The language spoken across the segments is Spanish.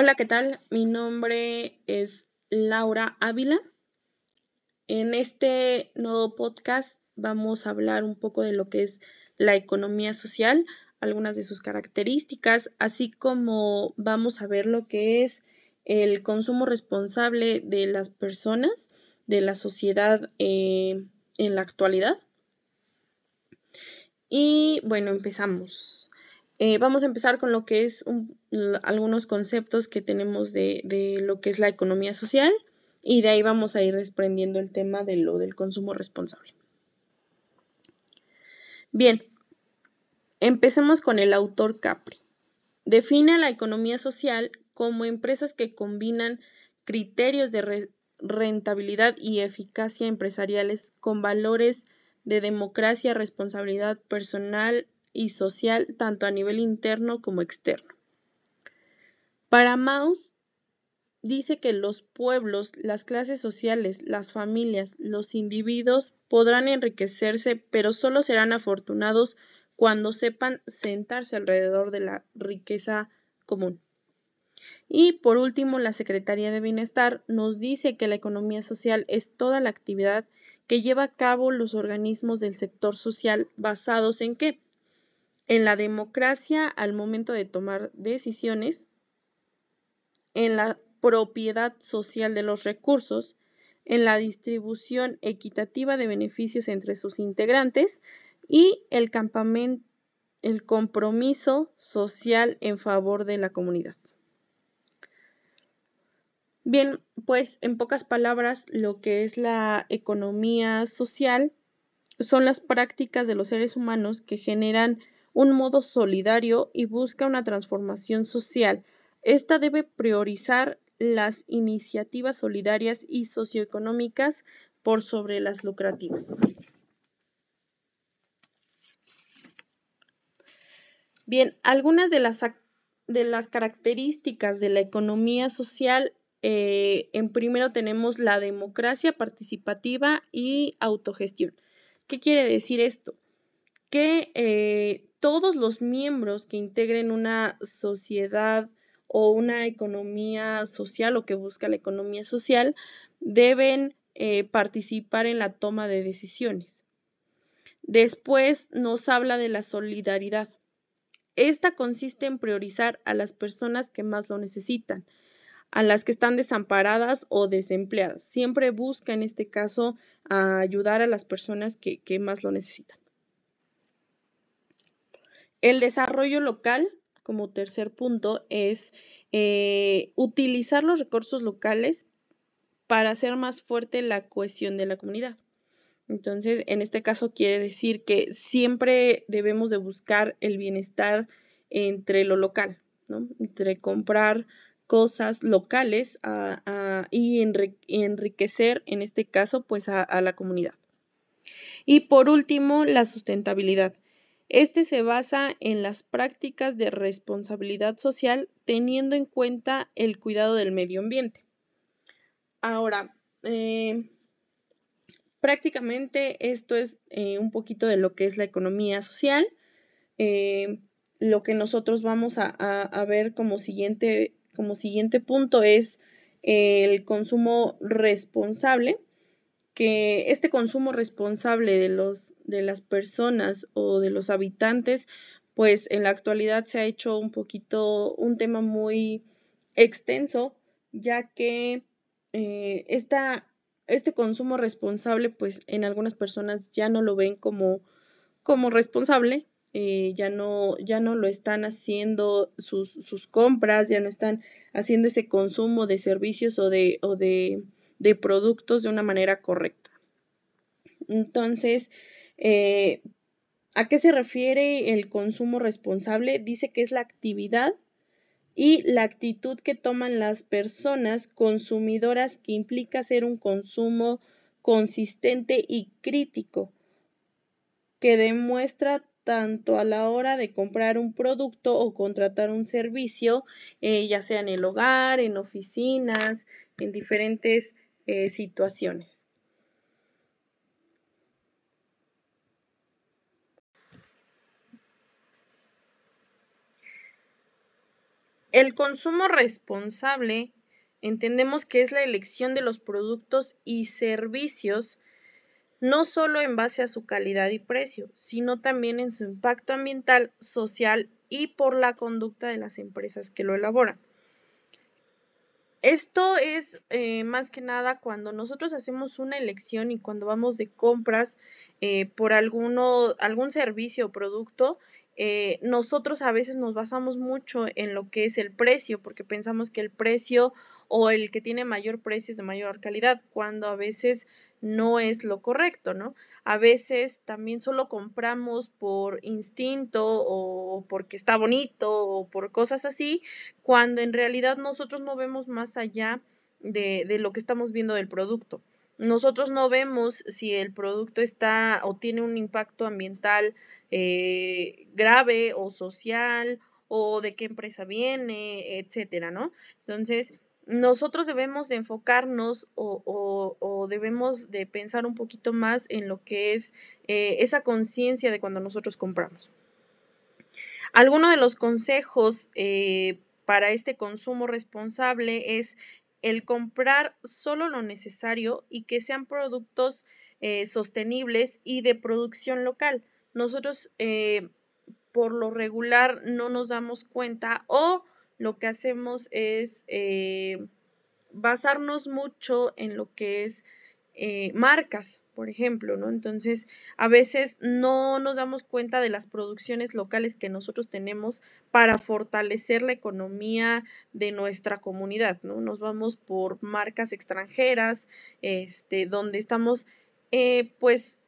Hola, ¿qué tal? Mi nombre es Laura Ávila. En este nuevo podcast vamos a hablar un poco de lo que es la economía social, algunas de sus características, así como vamos a ver lo que es el consumo responsable de las personas, de la sociedad eh, en la actualidad. Y bueno, empezamos. Eh, vamos a empezar con lo que es algunos conceptos que tenemos de, de, lo que es la economía social y de ahí vamos a ir desprendiendo el tema de lo del consumo responsable. Bien, empecemos con el autor Capri. Define la economía social como empresas que combinan criterios de rentabilidad y eficacia empresariales con valores de democracia, responsabilidad personal y social tanto a nivel interno como externo. Para Maus dice que los pueblos, las clases sociales, las familias, los individuos podrán enriquecerse, pero solo serán afortunados cuando sepan sentarse alrededor de la riqueza común. Y por último, la Secretaría de Bienestar nos dice que la economía social es toda la actividad que lleva a cabo los organismos del sector social basados en qué? En la democracia al momento de tomar decisiones, en la propiedad social de los recursos, en la distribución equitativa de beneficios entre sus integrantes y el, el compromiso social en favor de la comunidad. Bien, pues en pocas palabras, lo que es la economía social son las prácticas de los seres humanos que generan un modo solidario y busca una transformación social. Esta debe priorizar las iniciativas solidarias y socioeconómicas por sobre las lucrativas. Bien, algunas de las, de las características de la economía social, eh, en primero tenemos la democracia participativa y autogestión. ¿Qué quiere decir esto? Que eh, todos los miembros que integren una sociedad o una economía social o que busca la economía social deben eh, participar en la toma de decisiones. Después nos habla de la solidaridad. Esta consiste en priorizar a las personas que más lo necesitan, a las que están desamparadas o desempleadas. Siempre busca en este caso ayudar a las personas que más lo necesitan. El desarrollo local, como tercer punto, es eh, utilizar los recursos locales para hacer más fuerte la cohesión de la comunidad. Entonces, en este caso quiere decir que siempre debemos de buscar el bienestar entre lo local, ¿no? Entre comprar cosas locales y enriquecer, en este caso, pues a la comunidad. Y por último, la sustentabilidad. Este se basa en las prácticas de responsabilidad social teniendo en cuenta el cuidado del medio ambiente. Ahora, eh, prácticamente esto es eh, un poquito de lo que es la economía social. Eh, lo que nosotros vamos a, ver como siguiente, como siguiente punto es el consumo responsable que este consumo responsable de, los, de las personas o de los habitantes, pues en la actualidad se ha hecho un poquito un tema muy extenso, ya que eh, este consumo responsable, pues en algunas personas ya no lo ven como, como responsable, eh, ya, no, ya no lo están haciendo sus, sus, compras, ya no están haciendo ese consumo de servicios o de, o de de productos de una manera correcta. Entonces, eh, ¿a qué se refiere el consumo responsable? Dice que es la actividad y la actitud que toman las personas consumidoras que implica hacer un consumo consistente y crítico, que demuestra tanto a la hora de comprar un producto o contratar un servicio, eh, ya sea en el hogar, en oficinas, en diferentes eh, situaciones. El consumo responsable entendemos que es la elección de los productos y servicios no solo en base a su calidad y precio, sino también en su impacto ambiental, social y por la conducta de las empresas que lo elaboran. Esto es eh, más que nada cuando nosotros hacemos una elección y cuando vamos de compras eh, por alguno, algún servicio o producto, eh, nosotros a veces nos basamos mucho en lo que es el precio, porque pensamos que el precio o el que tiene mayor precio es de mayor calidad, cuando a veces no es lo correcto, ¿no? A veces también solo compramos por instinto o porque está bonito o por cosas así, cuando en realidad nosotros no vemos más allá de, de lo que estamos viendo del producto. Nosotros no vemos si el producto está o tiene un impacto ambiental eh, grave o social o de qué empresa viene, etcétera, ¿no? Entonces, nosotros debemos de enfocarnos o, debemos de pensar un poquito más en lo que es eh, esa conciencia de cuando nosotros compramos. Alguno de los consejos eh, para este consumo responsable es el comprar solo lo necesario y que sean productos sostenibles y de producción local nosotros eh, por lo regular no nos damos cuenta o lo que hacemos es eh, basarnos mucho en lo que es eh, marcas, por ejemplo, ¿no? Entonces, a veces no nos damos cuenta de las producciones locales que nosotros tenemos para fortalecer la economía de nuestra comunidad, ¿no? Nos vamos por marcas extranjeras, este, donde estamos, pues,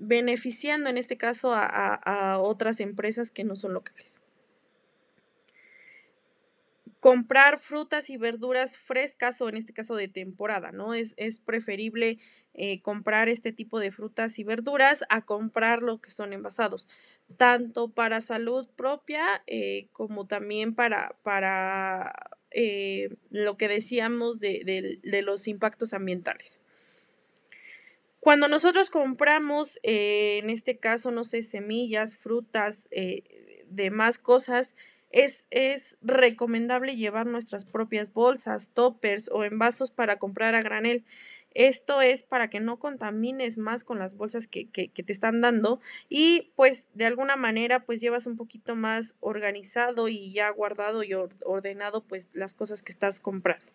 beneficiando en este caso a, otras empresas que no son locales. Comprar frutas y verduras frescas o en este caso de temporada, ¿no? Es, es preferible eh, comprar este tipo de frutas y verduras a comprar lo que son envasados, tanto para salud propia eh, como también para, para eh, lo que decíamos de los impactos ambientales. Cuando nosotros compramos, en este caso, no sé, semillas, frutas, demás cosas, es, recomendable llevar nuestras propias bolsas, toppers o envasos para comprar a granel. Esto es para que no contamines más con las bolsas que, te están dando y pues de alguna manera pues llevas un poquito más organizado y ya guardado y ordenado pues las cosas que estás comprando.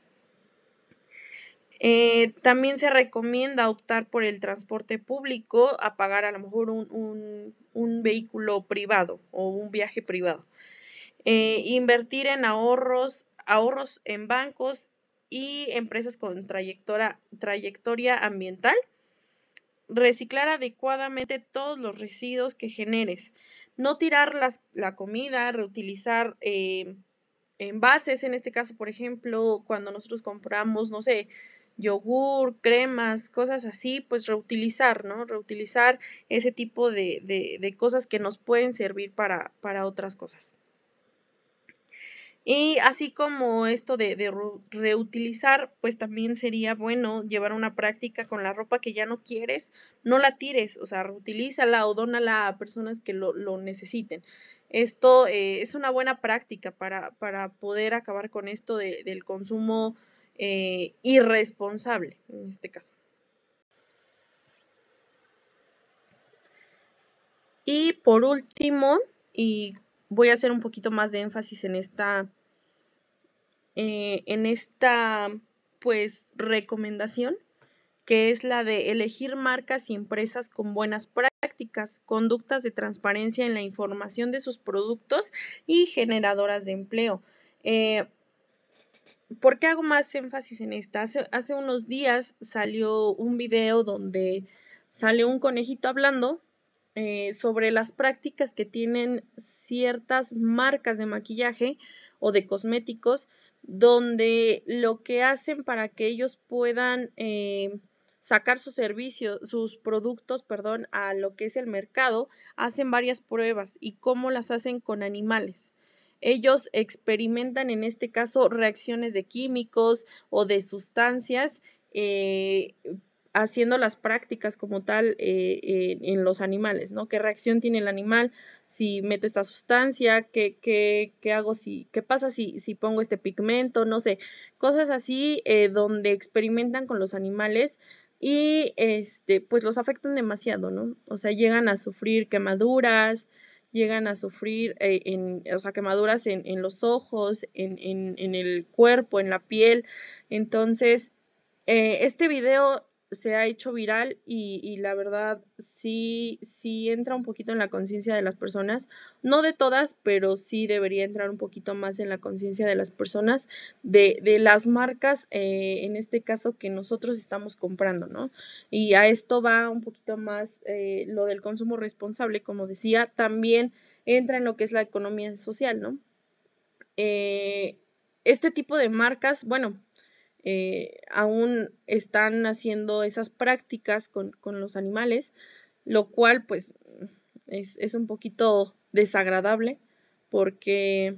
Eh, también se recomienda optar por el transporte público a pagar a lo mejor un, vehículo privado o un viaje privado. Eh, invertir en ahorros, ahorros en bancos y empresas con trayectoria, trayectoria ambiental. Reciclar adecuadamente todos los residuos que generes. No tirar las, la comida, reutilizar eh, envases, en este caso, por ejemplo, cuando nosotros compramos, no sé, yogur, cremas, cosas así, pues reutilizar, ¿no? Reutilizar ese tipo de, de, cosas que nos pueden servir para, para, otras cosas. Y así como esto de, de, reutilizar, pues también sería bueno llevar una práctica con la ropa que ya no quieres, no la tires, o sea, reutilízala o dónala a personas que lo, necesiten. Esto eh, es una buena práctica para, para poder acabar con esto del consumo eh, irresponsable en este caso. Y por último, y voy a hacer un poquito más de énfasis en esta, eh, en esta, pues, recomendación, que es la de elegir marcas y empresas con buenas prácticas, conductas de transparencia en la información de sus productos y generadoras de empleo. Eh, ¿Por qué hago más énfasis en esta? Hace, unos días salió un video donde sale un conejito hablando eh, sobre las prácticas que tienen ciertas marcas de maquillaje o de cosméticos, donde lo que hacen para que ellos puedan eh, sacar sus servicios, sus productos, perdón, a lo que es el mercado, hacen varias pruebas y cómo las hacen con animales. Ellos experimentan en este caso reacciones de químicos o de sustancias eh, haciendo las prácticas como tal eh, en los animales, ¿no? ¿Qué reacción tiene el animal si meto esta sustancia? ¿Qué, qué, qué hago si, qué pasa si, si, pongo este pigmento? No sé, cosas así eh, donde experimentan con los animales y este, pues los afectan demasiado, ¿no? O sea, llegan a sufrir quemaduras, llegan a sufrir, eh, en, o sea, quemaduras en, en los ojos, en, en, en, el cuerpo, en la piel. Entonces, este video se ha hecho viral y, la verdad sí, sí entra un poquito en la conciencia de las personas, no de todas, pero sí debería entrar un poquito más en la conciencia de las personas de, de las marcas, eh, en este caso que nosotros estamos comprando, ¿no? Y a esto va un poquito más eh, lo del consumo responsable, como decía, también entra en lo que es la economía social, ¿no? Eh, este tipo de marcas, bueno, eh, aún están haciendo esas prácticas con, los animales, lo cual pues es, un poquito desagradable porque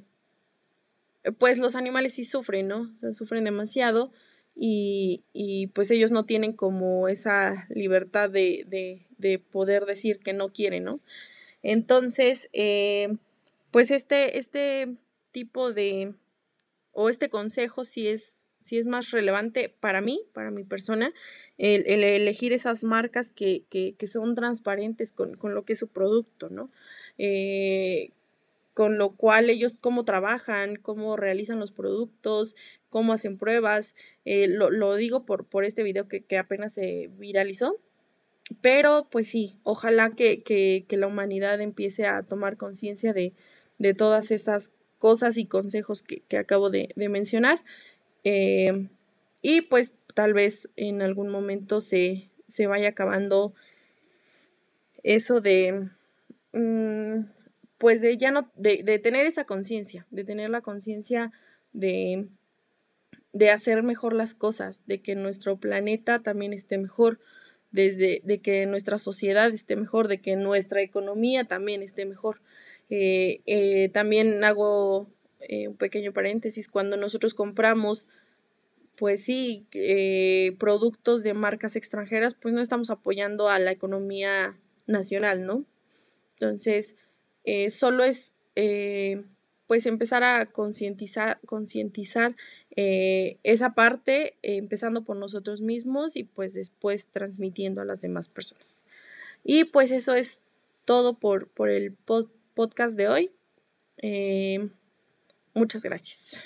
pues los animales sí sufren, ¿no? Sufren demasiado y, pues ellos no tienen como esa libertad de, de, poder decir que no quieren, ¿no? Entonces, eh, pues este, este tipo de, o este consejo sí es sí es más relevante para mí, para mi persona, el, elegir esas marcas que, son transparentes con, lo que es su producto, ¿no? Eh, con lo cual ellos cómo trabajan, cómo realizan los productos, cómo hacen pruebas. Eh, lo, digo por, por este video que, apenas se viralizó. Pero pues sí, ojalá que, la humanidad empiece a tomar conciencia de, todas estas cosas y consejos que, acabo de, de mencionar eh, y pues tal vez en algún momento se, se vaya acabando eso de, mm, pues de ya no, de, de tener esa conciencia, de tener la conciencia de, de hacer mejor las cosas, de que nuestro planeta también esté mejor, desde de que nuestra sociedad esté mejor, de que nuestra economía también esté mejor. Eh, eh, también hago eh, un pequeño paréntesis, cuando nosotros compramos, pues sí, eh, productos de marcas extranjeras, pues no estamos apoyando a la economía nacional, ¿no? Entonces, eh, solo es, pues, empezar a concientizar, concientizar esa parte, empezando por nosotros mismos y pues después transmitiendo a las demás personas. Y pues eso es todo por, por el podcast de hoy. Muchas gracias.